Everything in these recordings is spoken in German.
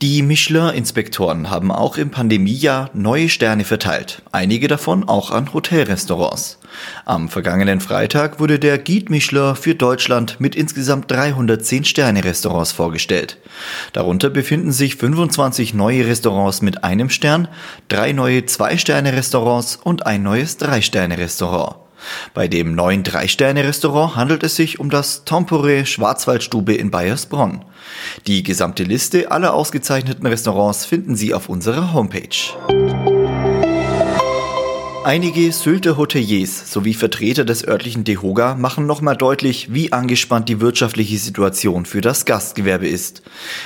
Die Michelin-Inspektoren haben auch im Pandemiejahr neue Sterne verteilt, einige davon auch an Hotelrestaurants. Am vergangenen Freitag wurde der Guide Michelin für Deutschland mit insgesamt 310 Sterne-Restaurants vorgestellt. Darunter befinden sich 25 neue Restaurants mit einem Stern, drei neue Zwei-Sterne-Restaurants und ein neues Drei-Sterne-Restaurant. Bei dem neuen Drei-Sterne-Restaurant handelt es sich um das Tempore Schwarzwaldstube in Bayersbronn. Die gesamte Liste aller ausgezeichneten Restaurants finden Sie auf unserer Homepage. Einige Sylter Hoteliers sowie Vertreter des örtlichen Dehoga machen nochmal deutlich, wie angespannt die wirtschaftliche Situation für das Gastgewerbe ist.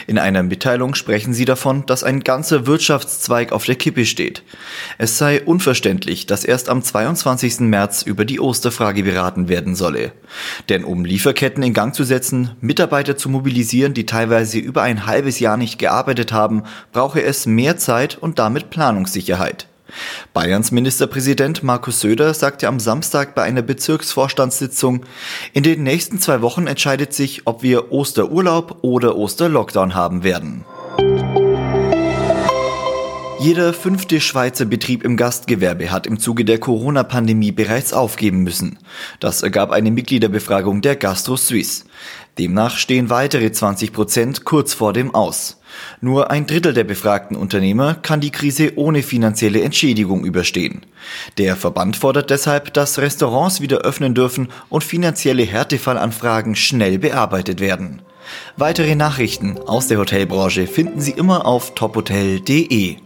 In einer Mitteilung sprechen sie davon, dass ein ganzer Wirtschaftszweig auf der Kippe steht. Es sei unverständlich, dass erst am 22. März über die Osterfrage beraten werden solle. Denn um Lieferketten in Gang zu setzen, Mitarbeiter zu mobilisieren, die teilweise über ein halbes Jahr nicht gearbeitet haben, brauche es mehr Zeit und damit Planungssicherheit. Bayerns Ministerpräsident Markus Söder sagte am Samstag bei einer Bezirksvorstandssitzung, in den nächsten zwei Wochen entscheidet sich, ob wir Osterurlaub oder Osterlockdown haben werden. Jeder fünfte Schweizer Betrieb im Gastgewerbe hat im Zuge der Corona-Pandemie bereits aufgeben müssen. Das ergab eine Mitgliederbefragung der Gastro Suisse. Demnach stehen weitere 20 Prozent kurz vor dem Aus. Nur ein Drittel der befragten Unternehmer kann die Krise ohne finanzielle Entschädigung überstehen. Der Verband fordert deshalb, dass Restaurants wieder öffnen dürfen und finanzielle Härtefallanfragen schnell bearbeitet werden. Weitere Nachrichten aus der Hotelbranche finden Sie immer auf tophotel.de.